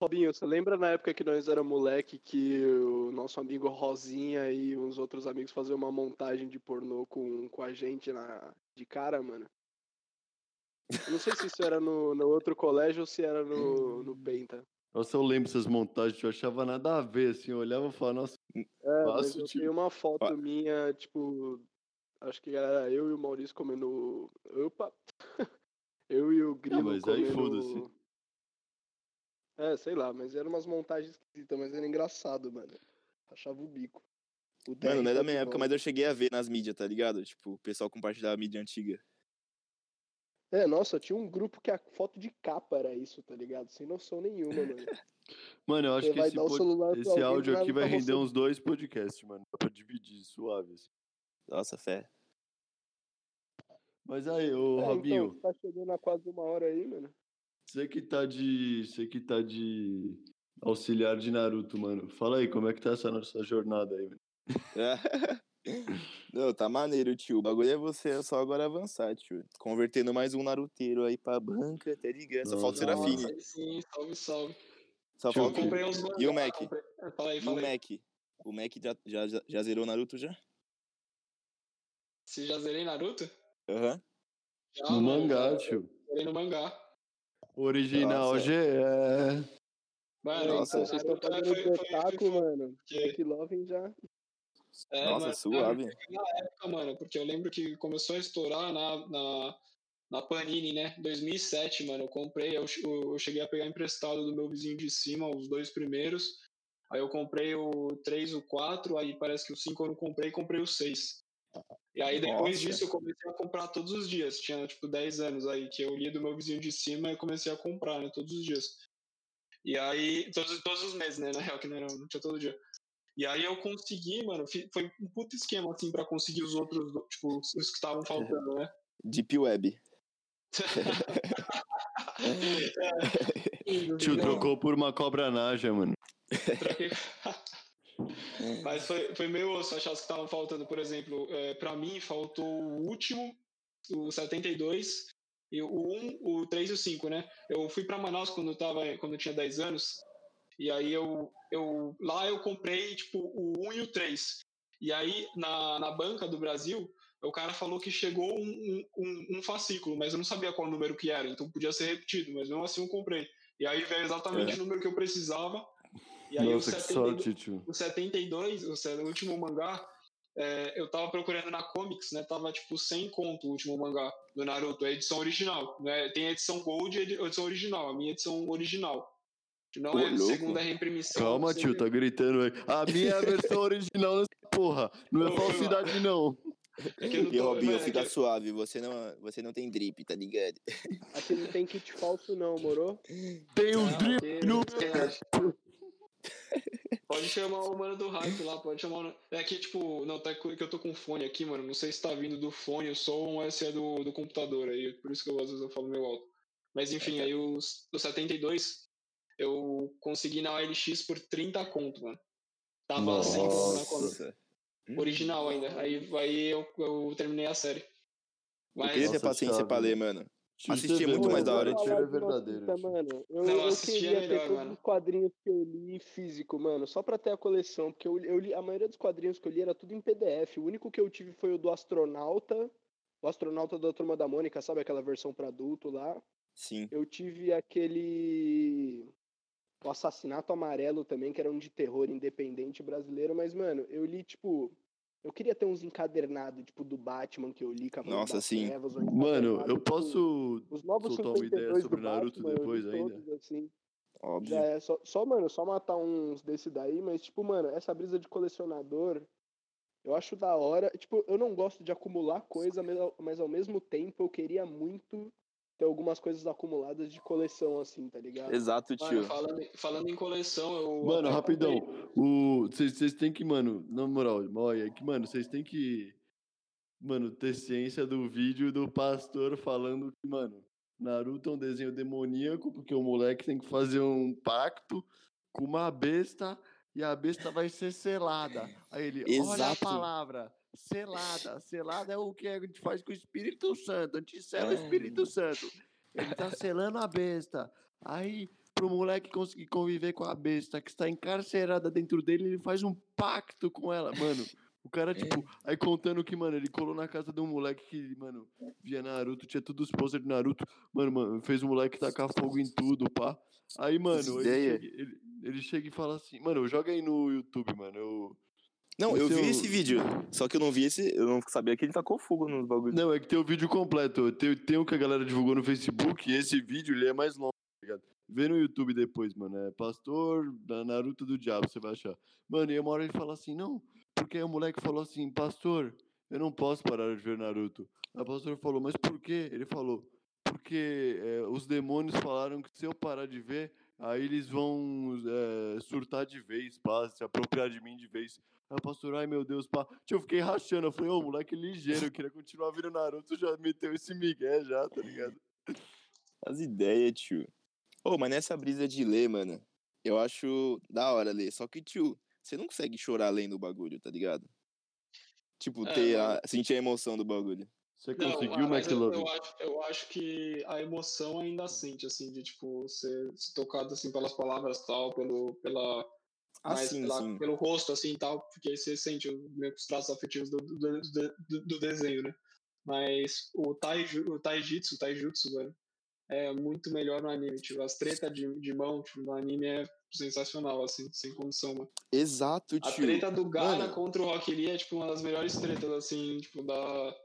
Robinho, você lembra na época que nós era moleque que o nosso amigo Rosinha e uns outros amigos faziam uma montagem de pornô com, com a gente na, de cara, mano? Eu não sei se isso era no, no outro colégio ou se era no, no Penta. Nossa, eu lembro essas montagens, eu achava nada a ver, assim, eu olhava e falava, nossa, É, mas eu tipo. tenho uma foto Ah. minha, tipo, acho que era eu e o Maurício comendo. Opa! Eu e o Grilo mas aí comendo. foda-se. É, sei lá, mas eram umas montagens esquisitas, mas era engraçado, mano. Achava o bico. O Mano, 10 não é da minha época, mas eu cheguei a ver nas mídias, tá ligado? Tipo, o pessoal compartilhava a mídia antiga. É, nossa, tinha um grupo que a foto de capa era isso, tá ligado? Sem noção nenhuma, mano. Mano, eu acho Você que esse, pod- esse áudio aqui vai render você- uns dois podcasts, mano. Dá pra dividir, suave. assim. Nossa, fé. Mas aí, ô É, Robinho, então, tá chegando a quase uma hora aí, mano. Você que tá de. Você que tá de auxiliar de Naruto, mano. Fala aí, como é que tá essa nossa jornada aí, mano? Não, tá maneiro, tio. O bagulho é você, é só agora avançar, tio. Convertendo mais um naruteiro aí pra banca, tá ligado? Só falta. Serafine. Aí sim, salve, salve. Só Tio, Eu falta comprei uns E o Mac? comprei- Fala aí, E o fala. Mac? O Mac já, já, já, zerou Naruto já? Se já zerei Naruto? Aham. Já, No mano, mangá, tio. Zerei no mangá. Original Nossa. GE. Mano, Nossa. então, vocês estão fazendo foi- espetáculo, foi- mano. porque- Que Loving já. É, Nossa, mano, suave. Na época, mano, porque eu lembro que começou a estourar na, na, na Panini, né? 2007, mano. Eu comprei, eu, eu cheguei a pegar emprestado do meu vizinho de cima, os dois primeiros. Aí eu comprei o 3, o 4, aí parece que o 5 eu não comprei, comprei o 6. E aí depois Nossa. disso eu comecei a comprar todos os dias. Tinha tipo 10 anos aí que eu li do meu vizinho de cima e comecei a comprar, né? Todos os dias. E aí, todos, todos os meses, né? Na real, que não, era, não tinha todo dia. E aí eu consegui, mano, foi um puto esquema, assim, pra conseguir os outros, tipo, os que estavam faltando, né? Deep Web. Tio, Não, trocou por uma cobra naja, mano. troquei. Mas foi, foi meio osso achar os que estavam faltando, por exemplo, é, pra mim faltou o último, o 72, e o 1, o 3 e o 5, né? Eu fui pra Manaus quando eu, tava, quando eu tinha 10 anos, e aí eu, eu lá eu comprei, tipo, o 1 e o 3. E aí, na, na banca do Brasil, o cara falou que chegou um, um, um, um fascículo, mas eu não sabia qual número que era, então podia ser repetido, mas mesmo assim eu comprei. E aí veio exatamente É. o número que eu precisava. E aí Nossa, o que 72, sorte, tio. o 72, o último mangá, é, eu tava procurando na Comics, né? Tava tipo 100 conto o último mangá do Naruto, a edição original. Né? Tem a edição Gold e a edição original, a minha edição original. Não Ô, é a louco. segunda reimprimição. Calma, tio, tá gritando aí. A minha é a versão original dessa porra. Não é Ô, falsidade, não. É que E Robinho, mano, é fica que- suave, você não, você não tem drip, tá ligado? Aqui não tem kit falso, não, moro? Tem Não, drip no. Pode chamar o mano do hype lá, pode chamar o. É que, tipo, não, tá que eu tô com fone aqui, mano. Não sei se tá vindo do fone o som ou se é do, do computador aí. Por isso que eu, às vezes eu falo meio alto. Mas enfim, aí os, os 72 eu consegui na OLX por 30 conto, mano. Tava 100 conto na Comic. Nossa. Original ainda. Aí, aí eu, eu terminei a série. Eu Mas. queria ter Nossa, paciência pra ler, mano. Vê, muito mais da hora, é uma verdadeiro. tio. mano. Eu, Não, eu queria melhor, ter todos mano. os quadrinhos que eu li físico, mano, só pra ter a coleção, porque eu, eu li, a maioria dos quadrinhos que eu li era tudo em PDF. O único que eu tive foi o do astronauta, o astronauta da Turma da Mônica, sabe aquela versão pra adulto lá? Sim. Eu tive aquele o assassinato amarelo também, que era um de terror independente brasileiro, mas mano, eu li tipo eu queria ter uns encadernados, tipo do Batman que eu li, Cavaleiro Nossa, sim. Trevas, ou Mano, eu tipo, posso os novos soltar uma ideia 52 sobre Naruto Batman, depois ainda? todos, assim. Óbvio. Já é só, só, mano, só matar uns desse daí, mas, tipo, mano, essa brisa de colecionador, eu acho da hora. Tipo, eu não gosto de acumular coisa, mas ao mesmo tempo eu queria muito ter algumas coisas acumuladas de coleção, assim, tá ligado? Exato, Mano, tio. falando, falando em coleção, eu. Mano, até rapidão. vocês têm que, mano, na moral, olha, é que, mano, vocês têm que, mano, ter ciência do vídeo do pastor falando que, mano, Naruto é um desenho demoníaco porque o moleque tem que fazer um pacto com uma besta e a besta vai ser selada. Aí ele, olha a Exato. palavra, selada. Selada é o que a gente faz com o Espírito Santo, a gente sela o É. Espírito Santo. Ele tá selando a besta. Aí pro moleque conseguir conviver com a besta que está encarcerada dentro dele, ele faz um pacto com ela, mano. O cara, tipo, aí contando que, mano, ele colou na casa de um moleque que, mano, via Naruto, tinha todos os posters de Naruto. Mano, mano, fez o moleque tacar fogo em tudo, pá. Aí, mano, ele ele, ele chega e fala assim, mano, joga aí no YouTube, mano. Eu, Não, eu Esse vi é o- esse vídeo. Só que eu não vi esse. Eu não sabia que ele tacou fogo nos bagulhos. Não, é que tem o vídeo completo. Tem, tem o que a galera divulgou no Facebook e esse vídeo ele é mais longo, tá ligado? Vê no YouTube depois, mano. É Pastor da Naruto do Diabo, você vai achar. Mano, e uma hora ele fala assim, não, porque aí o moleque falou assim, Pastor, eu não posso parar de ver Naruto. O pastor falou, mas por quê? Ele falou, porque é, os demônios falaram que se eu parar de ver, aí eles vão é, surtar de vez, pá, se apropriar de mim de vez. Aí o pastor, ai meu Deus, pá. Tio, eu fiquei rachando. Eu falei, ô, moleque ligeiro, eu queria continuar vendo Naruto, já meteu esse migué já, tá ligado? As ideias, tio. Ô, mas nessa brisa de ler, mano, eu acho da hora ler. Só que, tio, você não consegue chorar lendo o bagulho, tá ligado? Tipo, É, ter a, sentir a emoção do bagulho. Você Não, conseguiu, mas eu, eu, acho, eu acho que a emoção ainda sente, assim, de tipo, ser, ser tocado assim pelas palavras tal, pelo, pela, Ah, mais sim, pela- sim. pelo rosto, assim tal, porque aí você sente o- meio que os traços afetivos do, do, do, do- do desenho, né? Mas o, taiju, o taijitsu, o taijutsu, velho, é muito melhor no anime. Tipo, as tretas de, de mão tipo, no anime é sensacional, assim, sem condição, mano. Exato, A tio. treta do Gara Mano. contra o Rock Lee é, tipo, uma das melhores tretas, assim, tipo, da,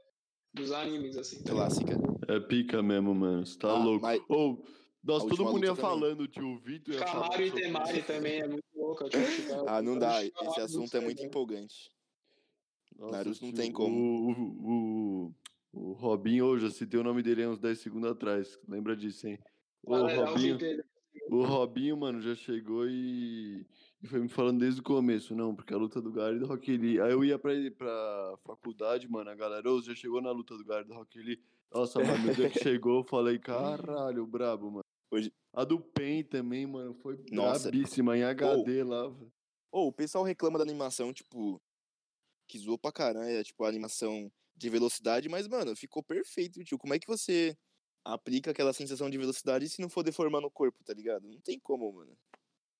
dos animes, assim. tá? Clássica. É pica mesmo, mano. Você tá Ah, louco. mas- Ô, nossa, a todo mundo ia também. falando, tio. O Vitor ia Camaro e Temari também é muito louca. Tipo, tipo, Ah, não dá. Esse assunto é muito empolgante. Nossa, Naruto não tio, tem como. O, o, o, o Robinho, hoje, eu citei o nome dele há uns 10 segundos atrás. Lembra disso, hein? O Robinho, o Robinho, mano, já chegou e, e foi me falando desde o começo, não, porque a luta do Gary e do Rock Lee. Aí eu ia pra, pra faculdade, mano, a galera, ô, já chegou na luta do Gary e do Rock Lee. Nossa, mano, no dia que chegou, eu falei, caralho, brabo, mano. Hoje- A do Pen também, mano, foi Nossa. brabíssima, em HD lá. velho. Ô, o pessoal reclama da animação, tipo, que zoou pra caralho, é, tipo, a animação de velocidade, mas, mano, ficou perfeito, tio. Como é que você aplica aquela sensação de velocidade se não for deformando o corpo, tá ligado? Não tem como, mano.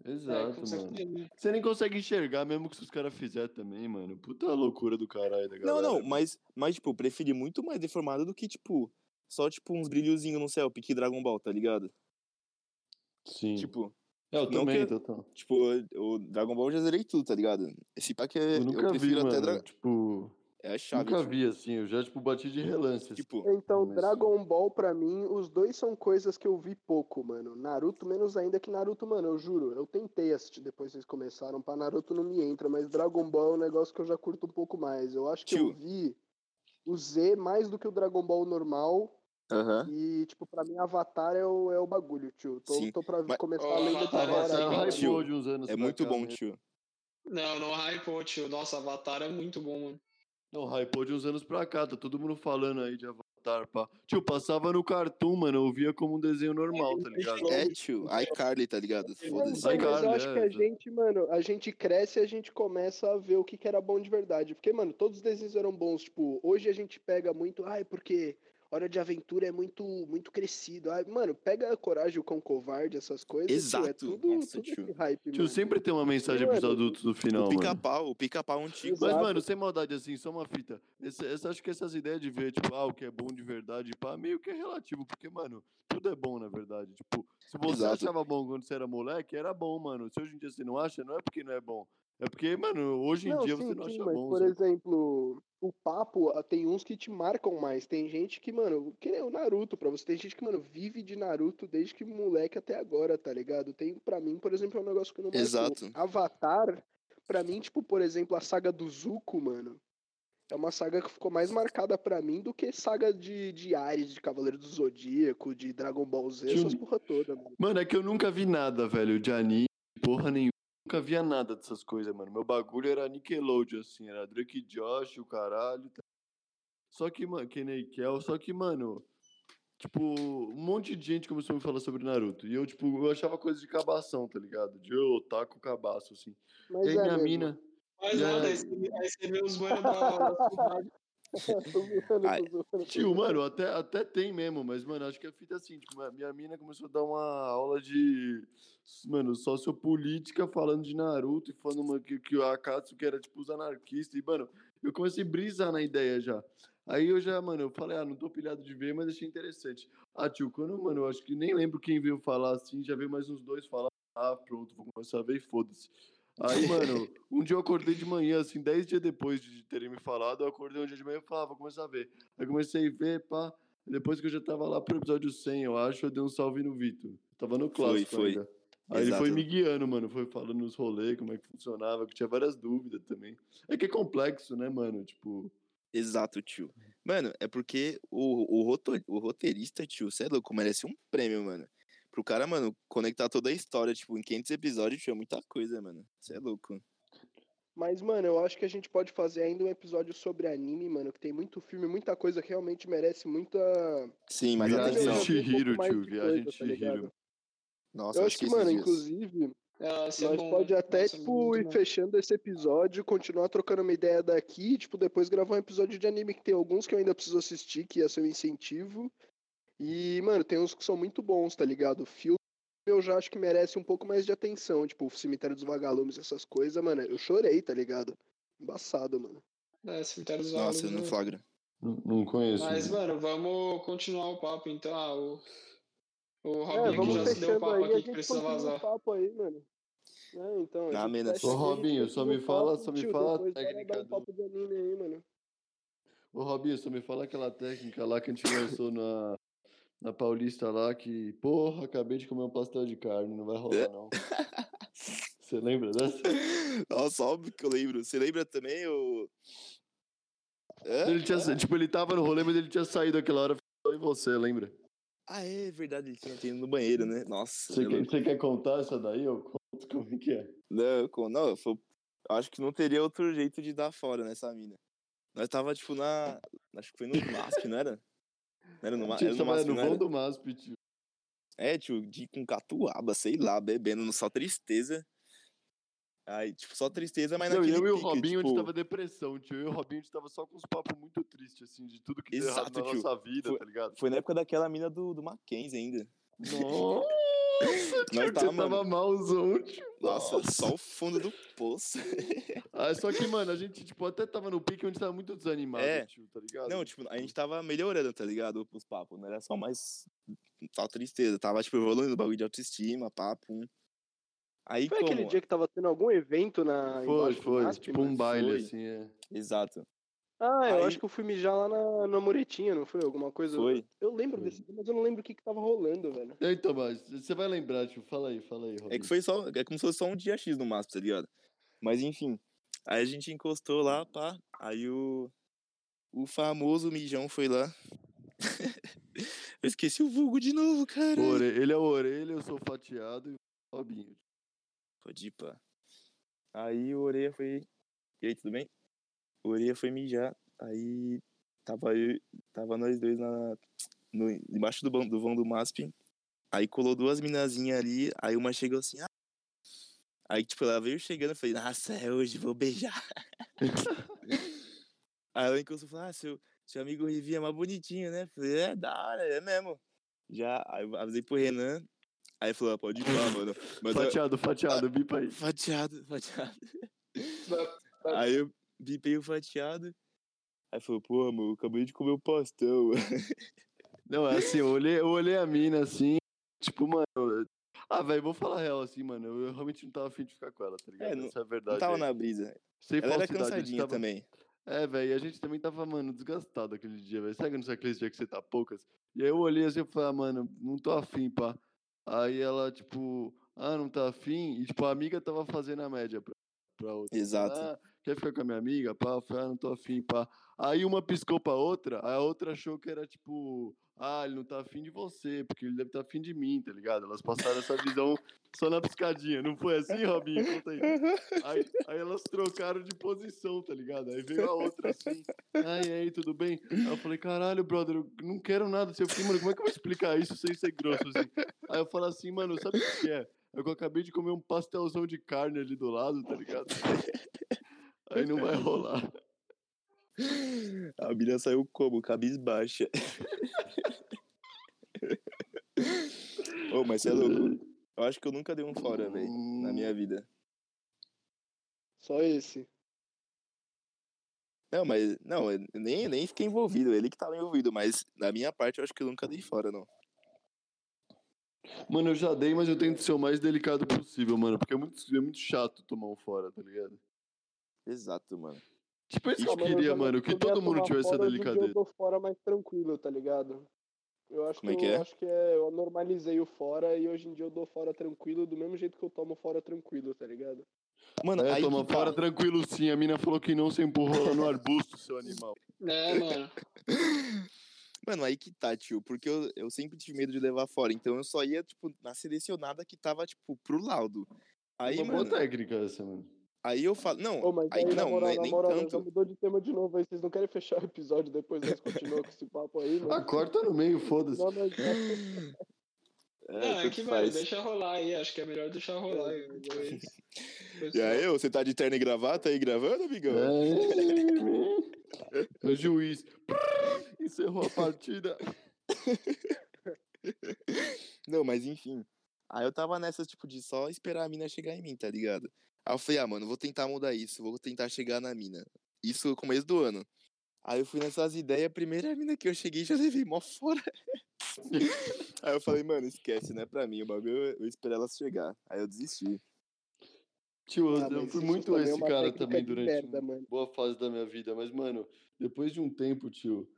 É, Exato, mano. Você nem consegue enxergar mesmo que se os caras fizerem também, mano. Puta loucura do caralho da Não, galera. não, mano. mas, mas, tipo, eu preferi muito mais deformado do que, tipo, só, tipo, uns brilhozinhos no céu, pique Dragon Ball, tá ligado? Sim. Tipo, é, eu não também, que- total. tipo, o Dragon Ball eu já zerei tudo, tá ligado? Esse pack é, Eu nunca vi, prefiro mano. até Dra... Tipo, É a chave, nunca tipo, vi assim. Eu já, tipo, bati de relance. assim. tipo, Então, Mas- Dragon Ball, pra mim, os dois são coisas que eu vi pouco, mano. Naruto, menos ainda que Naruto, mano, eu juro. Eu tentei assistir depois que vocês começaram, pra Naruto não me entra, mas Dragon Ball é um negócio que eu já curto um pouco mais. Eu acho que eu Tio. vi o Z mais do que o Dragon Ball normal. Aham. E, tipo, pra mim, Avatar é o, é o bagulho, tio. Tô, Sim, tô pra mas- começar Ó, a lenda de Avatar é assim, hypou tio, de uns anos É muito cá, bom, né? tio. Não, não hypou, tio. Nossa, Avatar é muito bom, mano. Não, hypou de uns anos pra cá. Tá todo mundo falando aí de Avatar, pá. Tio, passava no Cartoon, mano. Eu via como um desenho normal, tá ligado? É, tio, iCarly, tá ligado? Foda-se. mas eu acho é, que a tá. gente, mano, a gente cresce e a gente começa a ver o que, que era bom de verdade. Porque, mano, todos os desenhos eram bons. Tipo, hoje a gente pega muito. Ai, porque Hora de Aventura é muito muito crescido. Ai, mano, pega a Coragem, o Cão Covarde, essas coisas. tio, é Exato. tudo, Nossa, tudo tio. hype, Tio, mano. sempre tem uma mensagem pros adultos no final, O pica-pau, o pica-pau antigo. Mas, mano, sem maldade, assim, só uma fita. Esse, essa, acho que essas ideias de ver, tipo, ah, o que é bom de verdade, pá, meio que é relativo, porque, mano, tudo é bom, na verdade. Tipo, se você Exato. achava bom quando você era moleque, era bom, mano. Se hoje em dia você não acha, não é porque não é bom. É porque, mano, hoje em Não, dia sim, você não sim, acha mas, bom. por sabe? exemplo, o papo, ah, tem uns que te marcam mais. Tem gente que, mano, que nem o Naruto, pra você. Tem gente que, mano, vive de Naruto desde que moleque até agora, tá ligado? Tem, pra mim, por exemplo, é um negócio que não. Exato. Avatar, pra mim, tipo, por exemplo, a saga do Zuko, mano, é uma saga que ficou mais marcada pra mim do que saga de, de Ares, de Cavaleiro do Zodíaco, de Dragon Ball Z, essas porra toda, mano. Mano, é que eu nunca vi nada, velho, de anime, porra nenhuma. Nunca via nada dessas coisas, mano. Meu bagulho era Nickelodeon, assim, era Drake Josh, o caralho. tá? Só que, mano, que nem Kel, só que, mano, tipo, um monte de gente começou a me falar sobre Naruto. E eu, tipo, eu achava coisa de cabação, tá ligado? De eu otaku cabaço, assim. Mas e aí é minha mesmo. mina. Mas nada, aí- você, vê os manos da cidade. Tio, mano, até, até tem mesmo, mas, mano, acho que a fita é assim, tipo, minha mina começou a dar uma aula de, mano, sociopolítica falando de Naruto e falando uma, que, que o Akatsuki era, tipo, os anarquistas, e, mano, eu comecei a brisar na ideia já. Aí eu já, mano, eu falei, ah, não tô pilhado de ver, mas achei interessante. Ah, tio, quando, mano, eu acho que nem lembro quem veio falar assim, já veio mais uns dois falar, ah, pronto, vou começar a ver e foda-se. Aí, mano, um dia eu acordei de manhã, assim, dez dias depois de terem me falado, eu acordei um dia de manhã e falei, ah, vou começar a ver. Aí comecei a ver, pá, depois que eu já tava lá pro episódio 100, eu acho, eu dei um salve no Vitor. Tava no clássico foi. ainda. Aí ele foi Exato. me guiando, mano, foi falando nos rolês, como é que funcionava, que tinha várias dúvidas também. É que é complexo, né, mano, tipo... Exato, tio. Mano, é porque o, o, roto- o roteirista, tio, você é louco, merece um prêmio, mano. Pro cara, mano, conectar toda a história, tipo, em 500 episódios, tio, é muita coisa, mano. Você é louco. Mas, mano, eu acho que a gente pode fazer ainda um episódio sobre anime, mano, que tem muito filme, muita coisa que realmente merece muita. Sim, mas Viagem atenção. Chihiro, um tio, Viagem coisa, de tá? Chihiro. Nossa, eu acho que, mano, dias. inclusive, Ah, é nós bom, pode até, Nossa, tipo, ir bom. fechando esse episódio, continuar trocando uma ideia daqui, e, tipo, depois gravar um episódio de anime que tem alguns que eu ainda preciso assistir, que ia ser um incentivo. E, mano, tem uns que são muito bons, tá ligado? Filme eu já acho que merece um pouco mais de atenção, tipo, o Cemitério dos Vagalumes, essas coisas, mano, eu chorei, tá ligado? Embaçado, mano. É, Cemitério dos Nossa, Vagalumes, não né? flagra. Não, não conheço. Mas, mano. mano, vamos continuar o papo, então. Ah, o, o É, Robinho vamos já se deu o fechando papo aí, a aqui que gente precisa o vazar. papo aí, mano. É, então, Ah, menos. Ô, Robinho, só me o fala- papo, só me fala a técnica um do- papo de anime aí, mano. Ô, Robinho, só me fala aquela técnica lá que a gente lançou na, na Paulista lá, que, porra, acabei de comer um pastel de carne, não vai rolar, não. Você lembra dessa? Nossa, óbvio que eu lembro. Você lembra também o. Hã? Ele tinha, tipo, ele tava no rolê, mas ele tinha saído aquela hora, em você, lembra? Ah, é verdade, ele tinha ido no banheiro, né? Nossa. Você eu quer, você quer contar essa daí? Eu conto como é que é. Não, com- não, eu fo- acho que não teria outro jeito de dar fora nessa mina. Nós tava, tipo, na. Acho que foi no MASP, não era? Era no, Ma- Tio, era no tava MASP, no vão era? do MASP, tio. É, tio, de, com catuaba, sei lá, bebendo, no só tristeza. Aí, tipo, só tristeza, mas Não, naquele eu e o pique, Robinho, a tipo, gente tava depressão, tio. Eu e o Robinho, a gente tava só com uns papos muito tristes, assim, de tudo que deu errado Exato, na tio. nossa vida, Foi- tá ligado? Foi na época daquela mina do, do Mackenzie ainda. Nossa, Nós que tava, você tava mano. malzão, tio. Nossa, só o fundo do poço. Ah, só que, mano, a gente, tipo, até tava no pique onde tava muito desanimado, É. tio, tá ligado? Não, tipo, a gente tava melhorando, tá ligado? Os papos, não era só mais. Só tristeza. Tava, tipo, evoluindo o bagulho de autoestima, papo. Aí, Foi como? aquele dia que tava tendo algum evento na. Foi, foi. Tipo mano? um baile, Foi. assim, é. Exato. Ah, eu Aí- acho que eu fui mijar lá na, na Muretinha, não foi? Alguma coisa. Foi. Eu lembro Foi. desse dia, mas eu não lembro o que que tava rolando, velho. Então, mas você vai lembrar, tio. Fala aí, fala aí, Robinho. É que foi só. É como se fosse só um dia X no máximo, tá ligado? Mas enfim. Aí a gente encostou lá, pá. Aí o. O famoso mijão foi lá. eu esqueci o vulgo de novo, cara. Ore- Ele é o orelha, eu sou fatiado e o Robinho. Pode ir, pá. Aí o Oreia foi. E aí, tudo bem? O Oreia foi mijar. Aí tava eu, tava nós dois na, no, embaixo do, vão- do vão do MASP. Aí colou duas minazinhas ali. Aí uma chegou assim. Ah. Aí, tipo, ela veio chegando. Eu falei, nossa, é hoje, vou beijar. aí ela encostou e falou: Ah, seu, seu amigo Rivi é mais bonitinho, né? Eu falei, é, da hora, é mesmo. Já, aí eu avisei pro Renan. Aí falou: ah, pode ir lá, mano. Mas eu- Fatiado, fatiado, bipa aí. Fatiado, fatiado. Aí eu bipei o fatiado. Aí falou, pô, amor, acabei de comer o pastel. Não, é assim, eu olhei, eu olhei a mina assim, tipo, mano. eu- Ah, velho, vou falar a real assim, mano. Eu realmente não tava afim de ficar com ela, tá ligado? É, não- Essa é a verdade. Não tava aí. na brisa. Sem Ela era falsidade, a gente cansadinha tava- também. É, velho, e a gente também tava, mano, desgastado aquele dia, velho. Sabe é aquele dia que você tá poucas? E aí eu olhei assim e falei, ah, mano, não tô afim, pá. Aí ela, tipo, ah, não tá afim? E, tipo, a amiga tava fazendo a média pra, pra outra. Exato. Ah, quer ficar com a minha amiga? Pá, eu falei, ah, não tô afim, pá. Aí uma piscou pra outra, a outra achou que era, tipo, ah, ele não tá afim de você, porque ele deve estar tá afim de mim, tá ligado? Elas passaram essa visão só na piscadinha. Não foi assim, Robinho? Conta aí. Aí, aí elas trocaram de posição, tá ligado? Aí veio a outra assim. Ai, aí, tudo bem? Aí eu falei, caralho, brother, eu não quero nada. Eu falei, mano, como é que eu vou explicar isso sem ser grosso assim? Aí eu falo assim, mano, sabe o que é? É que eu acabei de comer um pastelzão de carne ali do lado, tá ligado? Aí não vai rolar. A mina saiu como? Cabisbaixa. Ô, mas você é louco. Eu acho que eu nunca dei um fora, velho, na minha vida. Só esse. Não, mas. Não, eu nem, nem fiquei envolvido. Ele que tava envolvido, mas da minha parte eu acho que eu nunca dei fora, não. Mano, eu já dei, mas eu tento ser o mais delicado possível, mano. Porque é muito, é muito chato tomar um fora, tá ligado? Exato, mano. Tipo, isso que eu mano, queria, mano. Que todo mundo tivesse essa delicadeza. Eu dou fora mais tranquilo, tá ligado? Eu acho Como é que, que eu é? acho que é, eu normalizei o fora e hoje em dia eu dou fora tranquilo, do mesmo jeito que eu tomo fora tranquilo, tá ligado? Mano, É, aí toma que tá. fora tranquilo sim. A mina falou que não, você empurrou no arbusto, seu animal. É, mano. Mano, aí que tá, tio. Porque eu, eu sempre tive medo de levar fora. Então eu só ia, tipo, na selecionada que tava, tipo, pro laudo. Aí, Uma boa mano, técnica essa, mano. Aí eu falo. Não, Ô, mas aí, aí, não, moral, não é na nem moral, tanto. mudou de tema de novo aí. Vocês não querem fechar o episódio depois nós continuamos com esse papo aí, Ah, mano? corta no meio, foda-se. Não, nós Não, é tanto que, mano, faz. deixa rolar aí. Acho que é melhor deixar rolar aí. Depois, E aí, você tá de terno e gravata aí gravando, amigão? É, o juiz encerrou a partida. Não, mas enfim. Aí eu tava nessa, tipo, de só esperar a mina chegar em mim, tá ligado? Aí eu falei, ah, mano, vou tentar mudar isso, vou tentar chegar na mina. Isso no começo do ano. Aí eu fui nessas ideias, a primeira mina que eu cheguei já levei mó fora. Aí eu falei, mano, esquece, não é pra mim, o bagulho eu eu espero ela chegar. Aí eu desisti. Tio, eu, Ah, eu fui muito é esse cara também durante merda, boa fase da minha vida. Mas, mano, depois de um tempo, tio.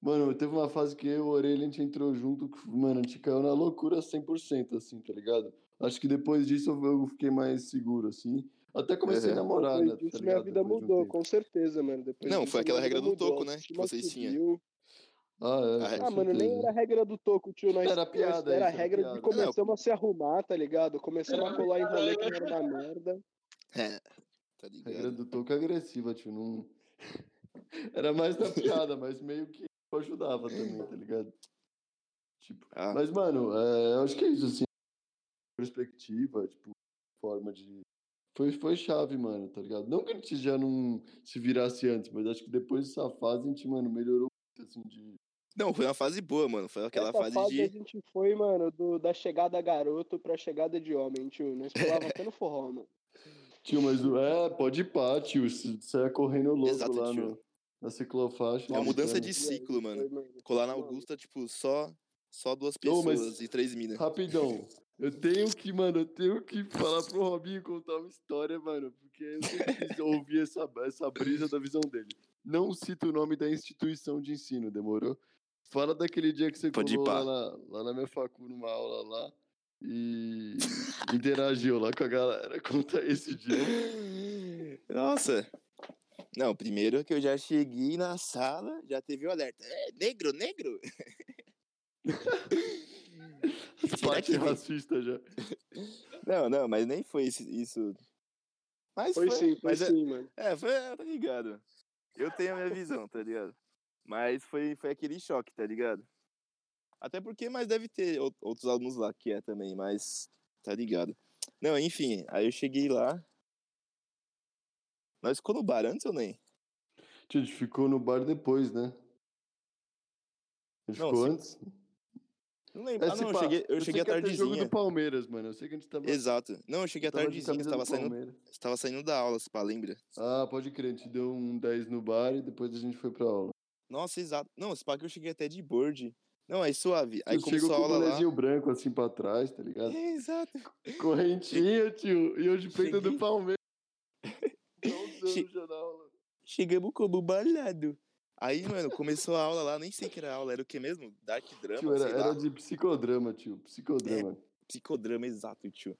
Mano, teve uma fase que eu e o Orelha a gente entrou junto, mano, a gente caiu na loucura 100%, assim, tá ligado? Acho que depois disso eu fiquei mais seguro, assim. Até comecei a namorar, Depois né? disso, tá minha ligado? vida Depois de um mudou, tempo. com certeza, mano. Depois Não, disso, foi aquela regra do mudou, toco, né, que vocês tinham. Ah, é. Ah, com Ah, mano, nem era a regra do toco, tio. Nós, Era piada Era a isso, era regra piada. de começamos a se arrumar, tá ligado? Começamos Era a colar em rolê que não era uma merda. É, tá A regra ligado? do toco é agressiva, tio. Não... Era mais da piada, mas meio que ajudava também, tá ligado? Tipo, Ah, Mas, mano, é, eu acho que é isso, assim. Perspectiva, tipo, forma de. Foi, foi chave, mano, tá ligado? Não que a gente já não se virasse antes, mas acho que depois dessa fase a gente, mano, melhorou muito, assim, de. Não, foi uma fase boa, mano. Foi aquela Essa fase fase a de. gente foi, mano, do, da chegada garoto pra chegada de homem, tio. Nós pulava até no forró, mano. Tio, mas. É, pode ir pá, tio. Você é correndo louco Exato, lá tio. no, na ciclofaixa. É uma mudança de ciclo, mano. foi, Colar na Augusta, tipo, só, só duas pessoas e três minas. Rapidão. Eu tenho que, mano, eu tenho que falar pro Robinho contar uma história, mano, porque eu sempre quis ouvir essa, essa brisa da visão dele. Não cita o nome da instituição de ensino, demorou? Fala daquele dia que você Pode colou lá lá na minha facu, numa aula lá, e interagiu lá com a galera. Conta esse dia. Nossa. Não, primeiro que eu já cheguei na sala, já teve o alerta. É, negro, negro. Parte racista já. Não, não, mas nem foi isso. Mas Foi sim, foi mas é- sim, mano. É, foi, é, tá ligado. Eu tenho a minha visão, tá ligado? Mas foi, foi aquele choque, tá ligado? Até porque, mas deve ter ou- outros alunos lá que é também, mas tá ligado. Não, enfim, aí eu cheguei lá. Nós ficou no bar antes ou nem? A gente ficou no bar depois, né? A gente Não, ficou se- antes? Não lembro. É, ah, não, eu cheguei, eu sei cheguei à ter jogo tardezinha. do Palmeiras, mano. Eu sei que a gente tava. Exato. Não, eu cheguei à de tardezinha, você tava do saindo, você tava saindo da aula, se pá, lembra? Ah, pode crer, a gente deu um 10 no bar e depois a gente foi pra aula. Nossa, exato. Não, se pá que eu cheguei até de board. Não, aí suave. Aí chegou começou a com o aula lá. bonezinho branco assim pra trás, tá ligado? É, exato. Correntinha, tio. E hoje peito do Cheguei- Palmeiras. Não Che- já na aula. Chegamos como balado. Aí, mano, começou a aula lá, nem sei que era aula, era o que mesmo? Dark Drama, Tio, era, era de psicodrama, tio. Psicodrama. Psicodrama, exato, tio.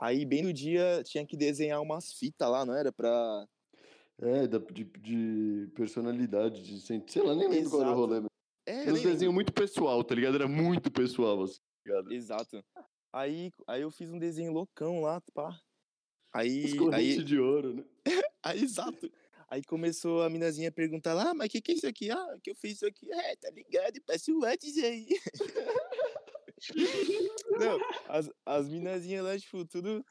Aí, bem no dia, tinha que desenhar umas fitas lá, não era? Pra... É, de, de personalidade, de sei lá, nem lembro qual era o Exato. rolê. mas É, Era um desenho muito pessoal, tá ligado? Era muito pessoal, assim, tá ligado? Exato. Aí, aí eu fiz um desenho loucão lá, pá. Aí, aí, de ouro, né? aí, exato. Aí começou a minazinha a perguntar lá, ah, mas o que, que é isso aqui? Ah, que eu fiz isso aqui. É, tá ligado? Parece o antes aí. Não, as, as minazinhas lá, tipo, tudo.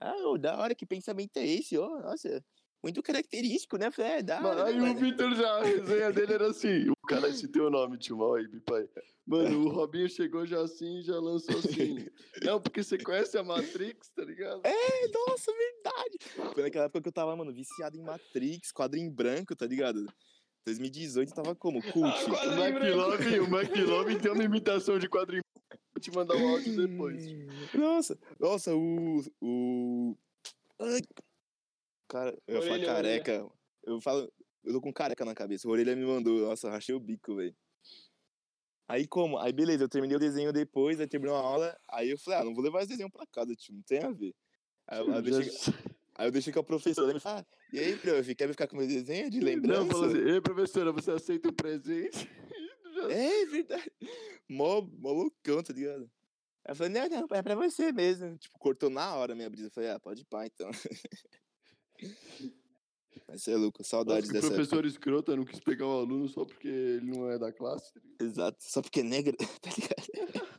Ah, ô, da hora, que pensamento é esse, ó? Nossa. Muito característico, né? Falei, é, Mas hora, aí né, o mano? Vitor já, a resenha dele era assim. O cara esse teu nome, tio Mal aí, pai. Mano, o Robinho chegou já assim e já lançou assim. Não, porque você conhece a Matrix, tá ligado? É, nossa, verdade. Foi naquela época que eu tava, mano, viciado em Matrix, quadrinho branco, tá ligado? 2018 eu tava como? Cult. Ah, O McLovin, o McLovin tem uma imitação de quadrinho. Vou te mandar um áudio depois. Nossa, nossa, o. O. Cara, eu ia falar Orelha, careca. Eu falo. Eu tô com careca na cabeça. O orelha me mandou. Nossa, eu rachei o bico, velho. Aí como? Aí beleza, eu terminei o desenho depois, aí terminou a aula. Aí eu falei, ah, não vou levar esse desenho pra casa, tio, não tem a ver. Aí eu, eu deixei, aí eu deixei com a professora. Me fala, ah, e aí, prof, quer me ficar com meu desenho de lembrança? Não, falou assim, ei, professora, você aceita o presente? Já- É verdade. Mó, mó loucão, tá ligado? Aí eu falei, não, não, é pra você mesmo. Tipo, cortou na hora a minha brisa. Eu falei, ah, pode ir pá, então. Mas você é louco, Nossa, saudades que dessa época. professor escrota não quis pegar o aluno só porque ele não é da classe. tá? Exato, só porque é negra, tá ligado?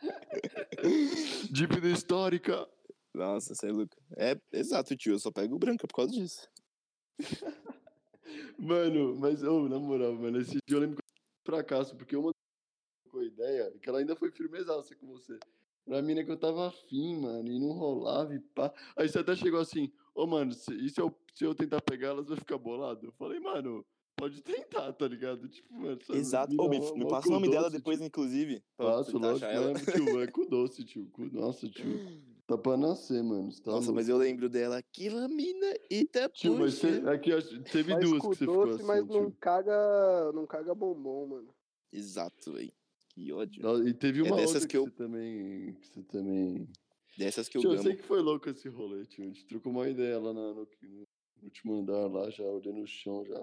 Dívida histórica. Nossa, você é louco. É, exato, tio, eu só pego o branco por causa disso. Mano, mas, ô, na moral, mano, esse dia eu lembro que eu fracasso, porque uma com a ideia, que ela ainda foi firmezaça com você. Pra mim, né, que eu tava afim, mano, e não rolava e pá. Aí você até chegou assim, ô, mano, se, e se eu, se eu tentar pegar elas, vai ficar bolado? Eu falei, mano, pode tentar, tá ligado? Tipo, mano, essa Exato. Ô, me, mó- me mó passa o nome dela doce, depois, tio. inclusive. Passo, lógico, ela. lembro, tio, é cu doce, tio. Cu, nossa, tio. Tá pra nascer, mano. Tá Nossa, louco. mas eu lembro dela. Aquela mina, eita Tio, mas te- aqui acho- teve Faz duas que você ficou assim, mas não tio. caga, não caga bombom, mano. Exato, velho. Que ódio. E teve É uma dessas outra que que, eu- você também. Que você também. Dessas que eu eu sei que foi louco esse rolê, tio. A gente trocou uma ideia lá na- no, no último andar lá, já olhei no chão já.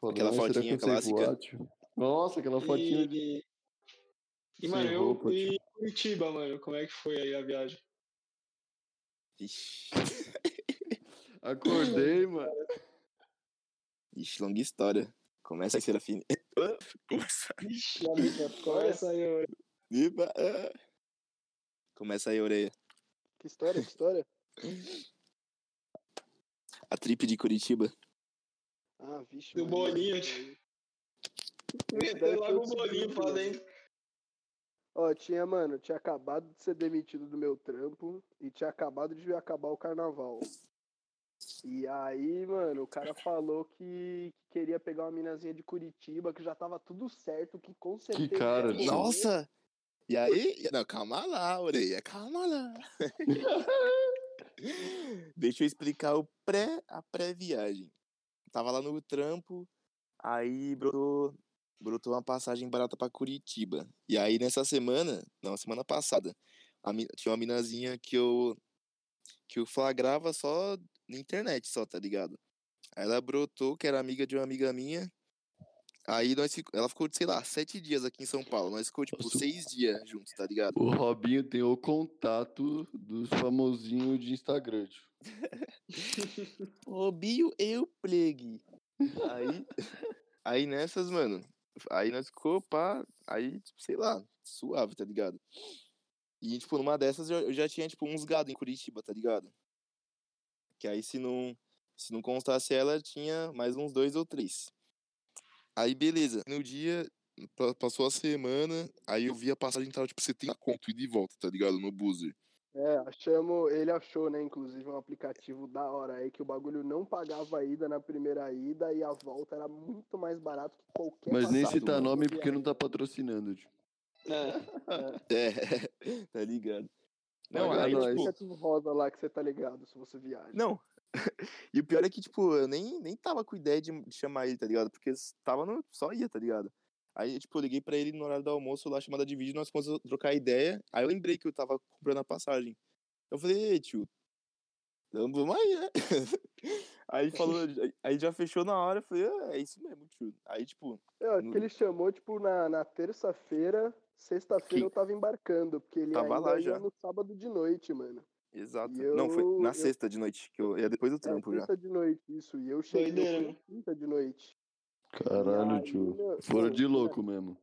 Falei, Aquela "Ai, será que fotinha clássica." voar, tio?" Nossa, aquela fotinha de. E, e Sem mano, eu roupa, tio. em Curitiba, mano. Como é que foi aí a viagem? Ixi, Acordei, mano. Ixi, longa história. Começa aí, Serafine. Começa Ixi, amiga, começa aí, mano. Começa aí, orelha. Que história, que história? A trip de Curitiba. Ah, vixe. Do Maria, bolinho. Meteu logo o bolinho pra dentro. Ó, tinha, mano, tinha acabado de ser demitido do meu trampo e tinha acabado de acabar o carnaval. E aí, mano, o cara falou que, que queria pegar uma minazinha de Curitiba, que já tava tudo certo, que com certeza. cara, ia tio. E aí? Não, calma lá, orelha. Calma lá. Deixa eu explicar o pré, a pré-viagem. Tava lá no trampo, aí brotou, brotou uma passagem barata pra Curitiba. E aí nessa semana, não, semana passada, a tinha uma minazinha que eu que eu flagrava só na internet, só, tá ligado? Aí ela brotou, que era amiga de uma amiga minha. Aí nós fico- ela ficou, sei lá, sete dias aqui em São Paulo. Nós ficou, tipo, Nossa. seis dias juntos, tá ligado? O Robinho tem o contato dos famosinhos de Instagram, tio. Robinho eu plegue. Aí, aí nessas, mano, aí nós ficou, pá, aí, tipo, sei lá, suave, tá ligado? E, tipo, numa dessas eu eu já tinha, tipo, uns gado em Curitiba, tá ligado? Que aí se não, se não constasse ela, tinha mais uns dois ou três. Aí, beleza. No dia, pa- passou a semana, aí eu vi a passagem tava, tipo, 70 conto e de volta, tá ligado? No buzzer. É, achamos, ele achou, né, inclusive, um aplicativo da hora aí, que o bagulho não pagava a ida na primeira ida e a volta era muito mais barato que qualquer Mas nem citar nome porque não tá patrocinando, tio. É. É, tá ligado? Não, Paga aí, nós. tipo, aplicativo rosa lá que você tá ligado, se você viaja. Não. e o pior é que, tipo, eu nem, nem tava com ideia de chamar ele, tá ligado? Porque tava no. Só ia, tá ligado? Aí, tipo, eu liguei pra ele no horário do almoço, lá, chamada de vídeo, nós começamos a trocar ideia. Aí eu lembrei que eu tava comprando a passagem. Eu falei, ei, tio, vamos aí, né? aí falou, aí já fechou na hora, eu falei, ah, é isso mesmo, tio. Aí, tipo, Eu acho no- que ele chamou, tipo, na, na terça-feira, sexta-feira Que- eu tava embarcando, porque ele Tava ainda lá ia já. no sábado de noite, mano. exato. E Não, foi na eu- sexta de noite, que eu ia depois do É, trampo já. sexta de noite, isso. E eu cheguei na quinta de noite. Caralho, aí, tio. meu, Fora de louco mesmo.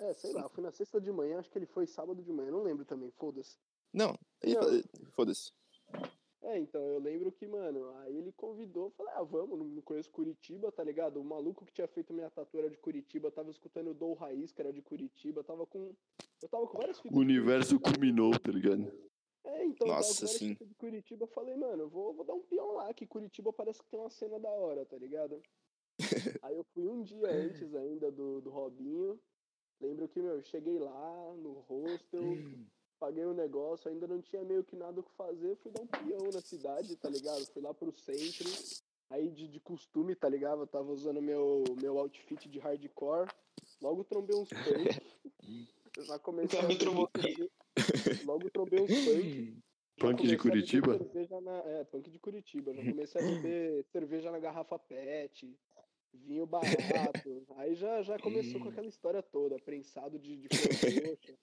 É, sei lá, fui na sexta de manhã, acho que ele foi sábado de manhã, não lembro também, foda-se. Não, Não. foda-se. É, então, eu lembro que, mano, aí ele convidou, falei, ah, vamos, não conheço Curitiba, tá ligado? O maluco que tinha feito minha tatu era de Curitiba, tava escutando o Dou Raiz, que era de Curitiba, tava com. Eu tava com várias fitas. O universo culminou, tá ligado? É, então, eu tava Nossa, com várias de Curitiba, eu falei, mano, vou, vou dar um peão lá, que Curitiba parece que tem uma cena da hora, tá ligado? aí eu fui um dia antes ainda do, do Robinho. Lembro que, meu, eu cheguei lá no hostel, paguei o negócio, ainda não tinha meio que nada o que fazer, fui dar um peão na cidade, tá ligado? Fui lá pro centro, aí de, de costume, tá ligado? Eu tava usando meu, meu outfit de hardcore, logo trombei uns punk, eu já comecei a trombou. beber cerve- logo trombei uns punk. Punk de a Curitiba? na- é, punk de Curitiba, já comecei a beber cerveja na garrafa pet, vinho barato, aí já, já começou com aquela história toda, prensado de, de flor roxa.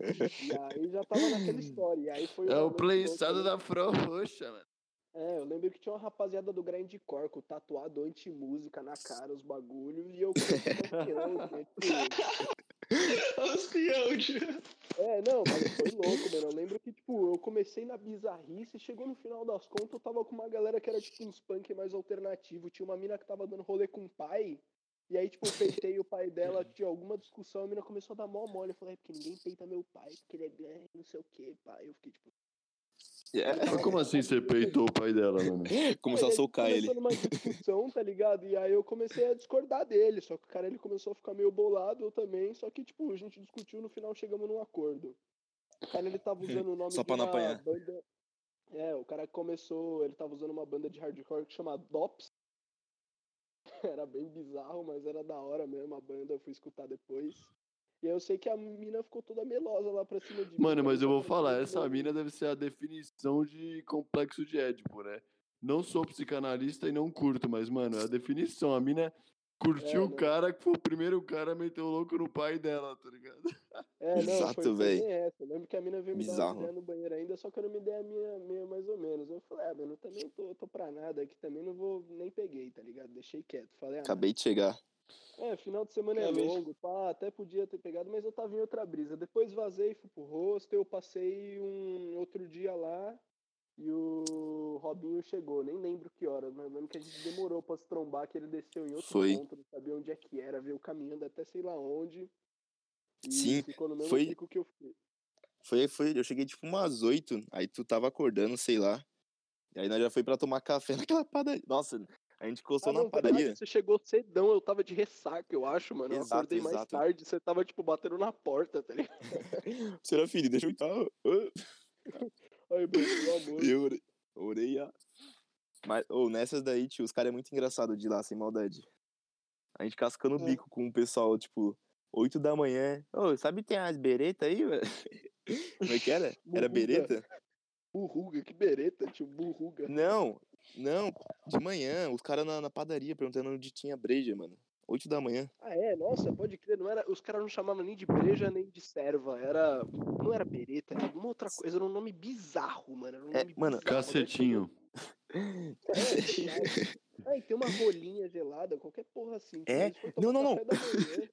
Aí já tava naquela história. E aí foi É o louca, da Fro Roxa, mano. É, eu lembro que tinha uma rapaziada do Grindcore com tatuado anti-música na cara, os bagulhos, e eu campeão, tipo, Os tio. É, não, mas foi louco, mano. Eu lembro que, tipo, eu comecei na bizarrice e chegou no final das contas, eu tava com uma galera que era, tipo, uns punk mais alternativo. Tinha uma mina que tava dando rolê com o pai, e aí, tipo, eu peitei o pai dela, tinha alguma discussão, a mina começou a dar mó mole. Eu falei, é porque ninguém peita meu pai, porque ele é grande, não sei o que, pai. Eu fiquei, tipo... É, Mas como assim você peitou o pai dela, mano? Começou a socar ele. Começou numa discussão, tá ligado? E aí eu comecei a discordar dele, só que o cara ele começou a ficar meio bolado, eu também, só que tipo, a gente discutiu, no final chegamos num acordo. O cara ele tava usando o nome Só de pra não uma apanhar. banda... É, o cara começou, ele tava usando uma banda de hardcore que chama Dops. Era bem bizarro, mas era da hora mesmo a banda, eu fui escutar depois. E aí eu sei que a mina ficou toda melosa lá pra cima de mim. Mano, tá mas eu vou falar, essa mina deve ser a definição de complexo de Édipo, né? Não sou psicanalista e não curto, mas, mano, é a definição. A mina curtiu É, o cara que foi o primeiro cara a meter o louco no pai dela, tá ligado? É, não, Exato, essa. Eu lembro que a mina veio me dar Bizarro. uma ideia no banheiro ainda, só que eu não me dei a minha, minha mais ou menos. Eu falei, ah, mano, eu também tô, tô pra nada aqui, também não vou, nem peguei, tá ligado? Deixei quieto. Falei, ah, Acabei de chegar. é, final de semana é Realmente. longo, pá, até podia ter pegado, mas eu tava em outra brisa. Depois vazei, fui pro hostel, passei um outro dia lá e o Robinho chegou, nem lembro que horas, mas eu lembro que a gente demorou pra se trombar, que ele desceu em outro Foi. ponto, não sabia onde é que era, veio caminhando até sei lá onde. E Sim, ficou no mesmo foi- que eu fui. Foi, foi, eu cheguei tipo umas oito, aí tu tava acordando, sei lá. E aí nós já foi pra tomar café naquela padaria. Nossa, a gente encostou Ah, na verdade, padaria. você chegou cedão, eu tava de ressaca, eu acho, mano. Eu Exato, acordei mais exato. tarde, você tava, tipo, batendo na porta, tá ligado? Serafine, deixa eu entrar. Bruno, pelo amor. Eu orei, ó. Mas, ô, nessas daí, tio, os caras é muito engraçado de ir lá, sem maldade. A gente cascando o É. bico com o pessoal, tipo, 8 da manhã. Ô, sabe tem as beretas aí, velho? Como é que era? Era bereta? Burruga, que bereta, tio, burruga. Não, não, de manhã, os caras na, na padaria perguntando onde tinha breja, mano. 8 da manhã. Ah, é? Nossa, pode crer, não era, os caras não chamavam nem de breja, nem de serva, era, não era bereta, era alguma outra coisa, era um nome bizarro, mano, era um É, nome mano, bizarro, Cacetinho. É, sei lá. Ah, e tem uma rolinha gelada, qualquer porra assim. É? Não, não, manhã.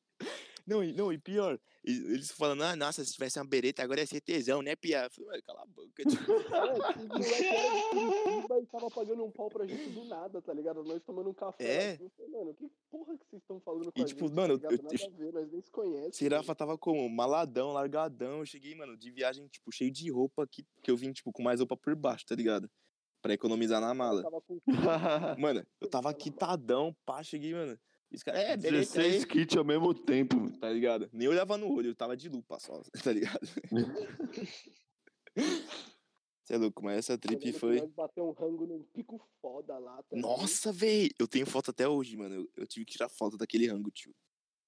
Não, e, não, e pior, eles falando, ah, nossa, se tivesse uma bereta, agora ia ser tesão, né, Pia? Eu falei, "Mano, cala a boca, tipo. É, e tava pagando um pau pra gente do nada, tá ligado? Nós tomando um café. É. Assim, eu falei, mano, que porra que vocês estão falando com E, a tipo, gente, mano, tá eu-? Nada a ver, nós nem se conhecemos. Sirafa tava como? Maladão, largadão. Eu cheguei, mano, de viagem, tipo, cheio de roupa que, que eu vim, tipo, com mais roupa por baixo, tá ligado? Pra economizar na mala. Tava com Mano, eu tava quitadão, pá, cheguei, mano. Os caras, é, bereta 16 aí, kits ao mesmo tempo. tá ligado? Nem olhava no olho, eu tava de lupa só, tá ligado? Você é louco, mas essa trip foi. Bateu um rango num pico foda lá. Tá? Nossa, véi! Eu tenho foto até hoje, mano. Eu, eu tive que tirar foto daquele rango, tio.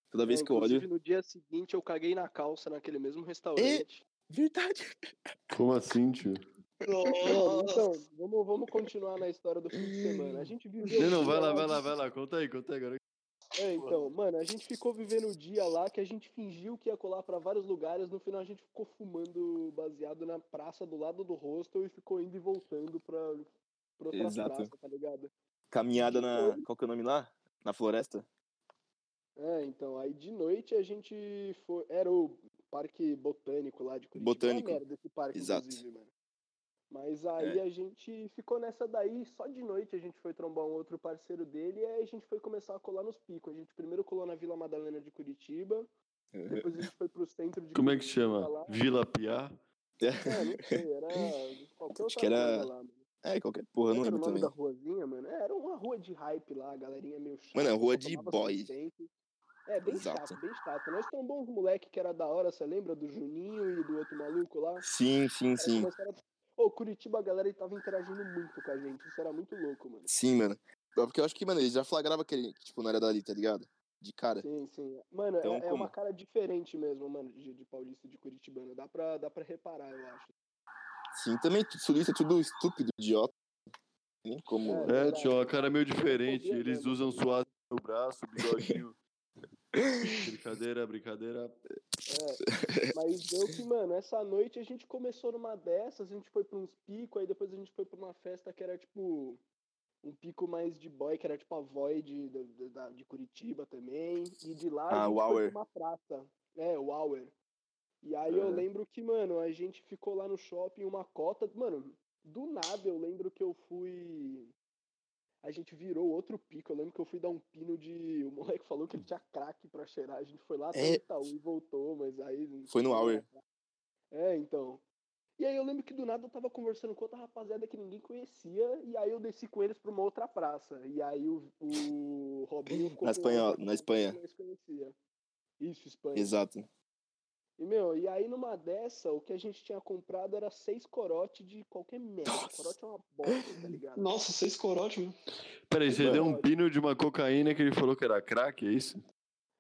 Toda vez É, que eu olho. no dia seguinte eu caguei na calça naquele mesmo restaurante. Verdade. Como assim, tio? Não, então, vamos, vamos continuar na história do fim de semana. A gente viveu. Não, não, vai lá, vai lá, vai lá. Conta aí, conta aí agora. É, então, mano, a gente ficou vivendo o dia lá que a gente fingiu que ia colar pra vários lugares. No final a gente ficou fumando baseado na praça do lado do hostel e ficou indo e voltando pra, pra outra Exato. praça, tá ligado? Caminhada na. Qual que é o nome lá? Na floresta? É, então, aí de noite a gente foi. Era o Parque Botânico lá de Curitiba. Botânico. É merda esse parque, Exato. inclusive, mano. Mas aí a gente ficou nessa daí, só de noite a gente foi trombar um outro parceiro dele e aí a gente foi começar a colar nos picos. A gente primeiro colou na Vila Madalena de Curitiba, depois a gente foi pro centro de Como é que chama? lá. Vila Piá? É, não sei, era qualquer outra que era- lá, mano. É, qualquer porra, não era lembro o nome também. da ruazinha, mano? É, Era uma rua de hype lá, a galerinha meio chata. Mano, é rua de boy. É, bem Exato. chato, bem chato. Nós trombamos uns moleque que era da hora, você lembra do Juninho e do outro maluco lá? Sim, sim, caras sim. começaram a- Ô, Curitiba, a galera tava interagindo muito com a gente. Isso era muito louco, mano. Sim, mano. Porque eu acho que, mano, ele já flagrava que ele, tipo, não era dali, tá ligado? De cara. Sim, sim. Mano, Então, é, é uma cara diferente mesmo, mano, de, de paulista e de curitibano. Dá pra, dá pra reparar, eu acho. Sim, também, sulista é tudo estúpido, idiota. Nem como. É. É, tio, a cara é meio diferente. Eles usam suado no braço, bigodinho. Brincadeira, brincadeira. É, mas deu que, mano, essa noite a gente começou numa dessas, a gente foi pra uns picos, aí depois a gente foi pra uma festa que era tipo um pico mais de boy, que era tipo a Void da- da- da- de Curitiba também. E de lá Ah, a gente foi pra uma praça. É, o Hour. E aí eu Aham. lembro que, mano, a gente ficou lá no shopping, uma cota. Mano, do nada eu lembro que eu fui. A gente virou outro pico. Eu lembro que eu fui dar um pino de. O moleque falou que ele tinha crack pra cheirar. A gente foi lá até É. o Itaú e voltou, mas aí. Foi no Hour. É, então. E aí eu lembro que do nada eu tava conversando com outra rapaziada que ninguém conhecia. E aí eu desci com eles pra uma outra praça. E aí o, o Robinho ficou Na Espanha- na Espanha. Isso, Espanha. Exato. E, meu, e aí numa dessa, o que a gente tinha comprado era seis corote de qualquer merda. Nossa. Corote é uma bosta, tá ligado? Nossa, seis corote, mano. Peraí, você Mano. deu um pino de uma cocaína que ele falou que era crack, é isso?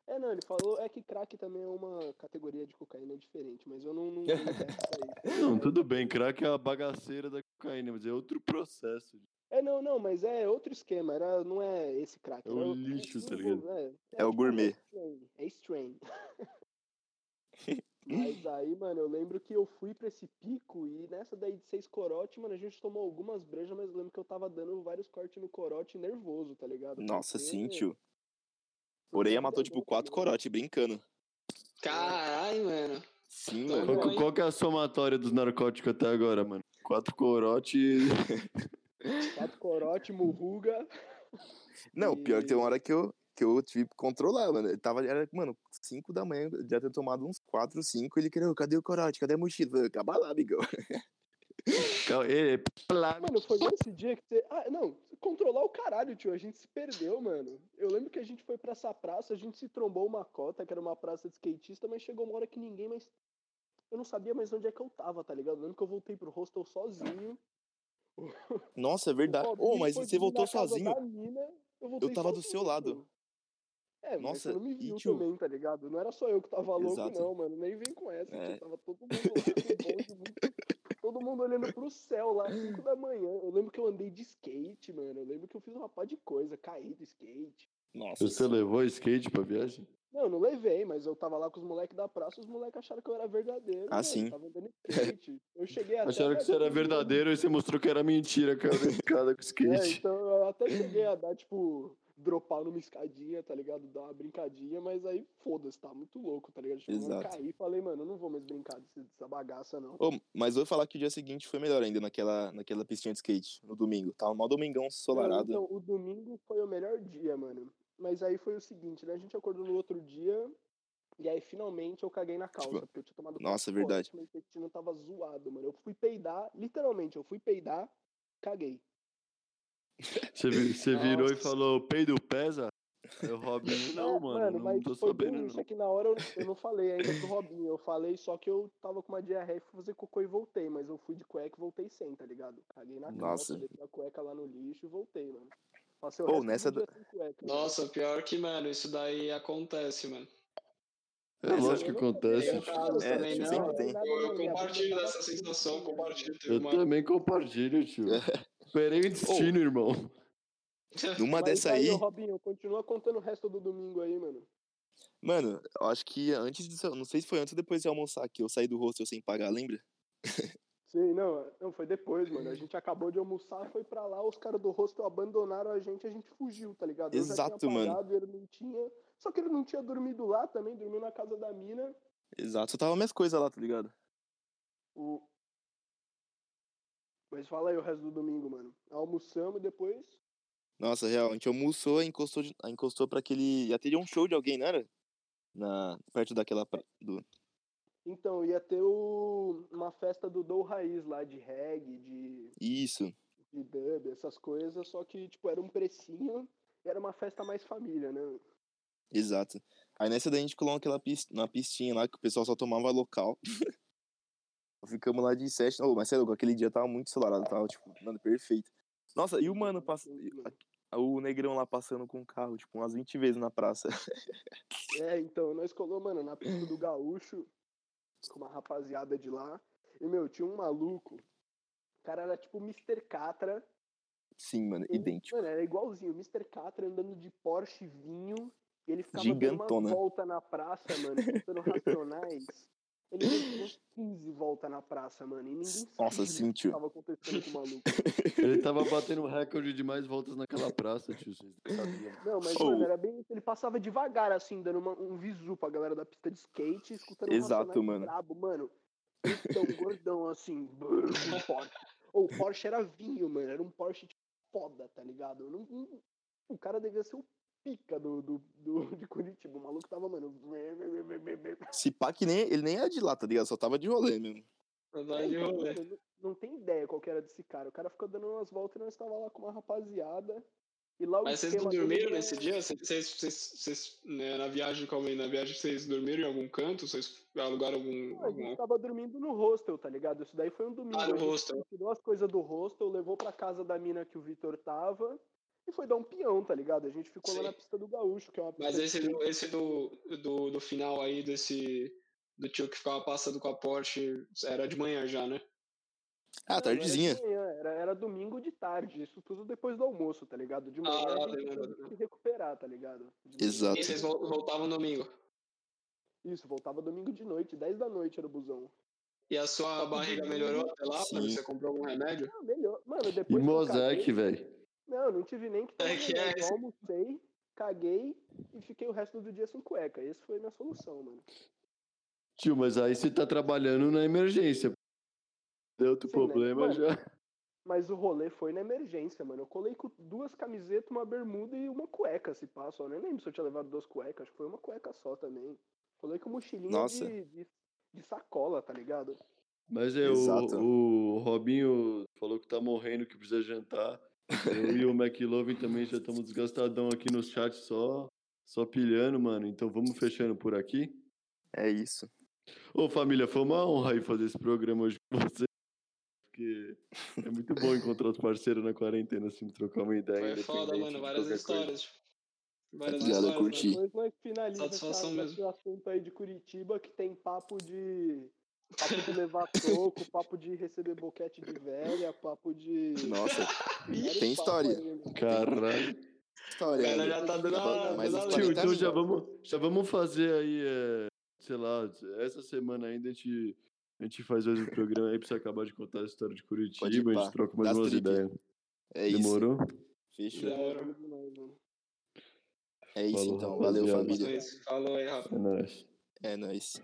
É, não, ele falou, é que crack também é uma categoria de cocaína diferente, mas eu não, não, não desço pra isso. Não, tudo bem, crack é a bagaceira da cocaína, mas é outro processo. É, não, não, mas é outro esquema, era, não é esse crack. É o lixo, tá ligado? vou- É, É o tipo, gourmet. strain, É strain. Mas aí, mano, eu lembro que eu fui pra esse pico e nessa daí de seis corote, mano, a gente tomou algumas brejas, mas eu lembro que eu tava dando vários cortes no corote nervoso, tá ligado? Nossa, Porque- sim, tio. Oreia matou, é tipo, quatro mano. corote, brincando. Caralho, mano. Sim, Tá mano. Qual, hein? qual que é a somatória dos narcóticos até agora, mano? Quatro corote e... Quatro corote, murruga. Não, pior que tem uma E- hora que eu, que eu tive que controlar, mano. Ele tava, era, mano, 5 da manhã, eu já tinha tomado uns 4, 5. Ele queria, cadê o corote? Cadê a mochila? Eu Acaba lá, amigão. Calma, plá- Mano, foi nesse dia que você. Ah, não, controlar o caralho, tio. A gente se perdeu, mano. Eu lembro que a gente foi pra essa praça, a gente se trombou uma cota, que era uma praça de skatista, mas chegou uma hora que ninguém mais. Eu não sabia mais onde é que eu tava, tá ligado? Eu lembro que eu voltei pro hostel sozinho. Nossa, é verdade. Ô, mas foi você voltou sozinho? mina, eu, voltei tava do seu sozinho, lado. É, Nossa, você não me e, viu tio? também, tá ligado? Não era só eu que tava louco, Exato. não, mano. Nem vem com essa, É. tio. Tava todo mundo lá muito- todo mundo olhando pro céu lá, 5 da manhã. Eu lembro que eu andei de skate, mano. Eu lembro que eu fiz uma pá de coisa, caí do skate. Nossa. Você levou skate pra viagem? Não, eu não levei, mas eu tava lá com os moleques da praça, os moleques acharam que eu era verdadeiro. Ah, mano. sim. Tava andando de skate. Eu cheguei até. Acharam que você era verdadeiro e você mostrou que era mentira, cara, da escada com É, skate. então eu até cheguei a dar, tipo, dropar numa escadinha, tá ligado? Dar uma brincadinha, mas aí foda-se, tá muito louco, tá ligado? A Exato. cair e falei, mano, eu não vou mais brincar desse- dessa bagaça, não. Ô, mas vou falar que o dia seguinte foi melhor ainda naquela, naquela pistinha de skate, no domingo. Tava um domingão Mano, ensolarado. então, o domingo foi o melhor dia, mano. Mas aí foi o seguinte, né? A gente acordou no outro dia e aí finalmente eu caguei na calça, Tipo, porque eu tinha tomado nossa, quatro verdade. corotes, Meu intestino tava zoado, mano. Eu fui peidar, literalmente, eu fui peidar, caguei. Você, você virou e falou, peido pesa? O Robinho, não, É, mano, não mas tô foi sabendo isso. não. É que na hora eu, eu não falei ainda pro Robinho. Eu falei só que eu tava com uma diarreia e fui fazer cocô e voltei. Mas eu fui de cueca e voltei sem, tá ligado? Caguei na calça, deixei a cueca lá no lixo e voltei, mano. Passei o Ô, resto do nessa sem cueca, mano. Nossa, pior que, mano, isso daí acontece, mano. É lógico que eu não acontece. Casos É, também, sempre não. Eu, eu compartilho dessa sensação, compartilho. Eu uma... também compartilho, tio. Esperei o destino, irmão. Numa Mas dessa aí, aí, Robinho, continua contando o resto do domingo aí, mano. mano, eu acho que antes de. Não sei se foi antes ou depois de almoçar, que eu saí do hostel sem pagar, lembra? Sim, não, não, foi depois, mano. A gente acabou de almoçar, foi pra lá, os caras do hostel abandonaram a gente, a gente fugiu, tá ligado? Eu Exato, tinha mano. ele não tinha. Só que ele não tinha dormido lá também, dormiu na casa da mina. Exato, só tava minhas coisas lá, tá ligado? O... Mas fala aí o resto do domingo, mano. Almoçamos e depois. Nossa, real, a gente almoçou e encostou, encostou pra aquele. Ia ter um show de alguém, não era? Na, perto daquela. Do... Então, ia ter o... uma festa do Dou Raiz lá, de reggae, de... Isso. de dub, essas coisas, só que, tipo, era um precinho e era uma festa mais família, né? Exato. Aí nessa daí a gente colou aquela pist... na pistinha lá que o pessoal só tomava local. Ficamos lá de sete. Oh, mas lá, aquele dia tava muito ensolarado, tava, tipo, mano, perfeito. Nossa, e o mano, pass... o negrão lá passando com o carro, tipo, umas 20 vezes na praça. É, então, nós colou, mano, na pista do Gaúcho, com uma rapaziada de lá. E, meu, tinha um maluco. O cara era tipo Mr. Catra. Sim, mano, Ele, idêntico. Mano, era igualzinho. O Mr. Catra andando de Porsche vinho. E ele ficava Gigantona. dando uma volta na praça, mano, escutando racionais. Ele deu umas 15 voltas na praça, mano. E ninguém Nossa, sabia sim, o que tio. tava acontecendo com o maluco. Ele tava batendo o recorde de mais voltas naquela praça, tio. Vocês não sabiam. Não, mas, Oh. mano, era bem. Ele passava devagar, assim, dando uma- um visu pra galera da pista de skate, escutando um Exato, mano. Brabo, mano. Então, gordão, assim, com Porsche. Ou o Porsche era vinho, mano. Era um Porsche tipo, foda, tá ligado? Não- não- o cara devia ser o pica do, do, do- de Curitiba. O maluco tava, mano. Se pá que nem. Ele nem é de lá, tá ligado? Só tava de rolê mesmo. De Então, rolê. não, não tem ideia qual que era desse cara. O cara ficou dando umas voltas e nós tava lá com uma rapaziada. E lá o Mas vocês não dele dormiram era- nesse dia? Vocês, vocês, vocês, vocês, né, na viagem, calma aí, na viagem vocês dormiram em algum canto? Vocês alugaram algum. A gente algum... tava dormindo no hostel, tá ligado? Isso daí foi um domingo. Ah, no hostel. Tirou as coisas do hostel, levou pra casa da mina que o Vitor tava e foi dar um peão, tá ligado? A gente ficou lá Sim. na pista do Gaúcho, que é uma pista Mas esse, do, esse do, do, do final aí, desse. Do tio que ficava passando com a Porsche, era de manhã já, né? Ah, Não, tardezinha. Era, manhã, era, era domingo de tarde, isso tudo depois do almoço, tá ligado? De manhã Ah, a gente que recuperar, tá ligado? De manhã. Exato. E vocês vol- voltavam domingo. Isso, voltava domingo de noite, 10 da noite era o busão. E a sua barriga melhorou até lá? Sim. Você comprou algum remédio? Ah, melhor. Mano, E depois eu Mosaic, velho. Não, não tive nem que É que é Eu almocei, caguei e fiquei o resto do dia sem cueca. Esse foi a minha solução, mano. Tio, mas aí você tá trabalhando na emergência. Deu outro Sim, né? problema Mano, já. Mas o rolê foi na emergência, mano. Eu colei com duas camisetas, uma bermuda e uma cueca, se passa. Eu nem lembro se eu tinha levado duas cuecas. Acho que foi uma cueca só também. Colei com mochilinha de, de, de sacola, tá ligado? Mas é, o, o Robinho falou que tá morrendo, que precisa jantar. Eu e o McLovin também já estamos desgastadão aqui no chat só, só pilhando, mano. Então vamos fechando por aqui. É isso. Ô família, foi uma honra aí fazer esse programa hoje com vocês. Porque é muito bom encontrar os parceiros na quarentena, assim, trocar uma ideia. Foi foda, mano. Várias qualquer coisa. histórias. Várias eu histórias. curti. mano. Depois nós finaliza Satisfação essa- mesmo. esse assunto aí de Curitiba que tem papo de. Papo de levar toco, papo de receber boquete de velha, papo de. Nossa, tem história. Caralho. história. O cara já tá dando a- Mas a Tio, 40 então já vamos, já vamos fazer aí, é, sei lá, essa semana ainda a gente, a gente faz mais um programa aí pra você acabar de contar a história de Curitiba, a gente troca mais umas ideias. É isso. Demorou? Fechou. É isso Falou, então. Valeu, rapaziada. família. Falou aí, Rafa. É nóis. É nóis.